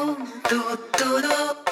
do do do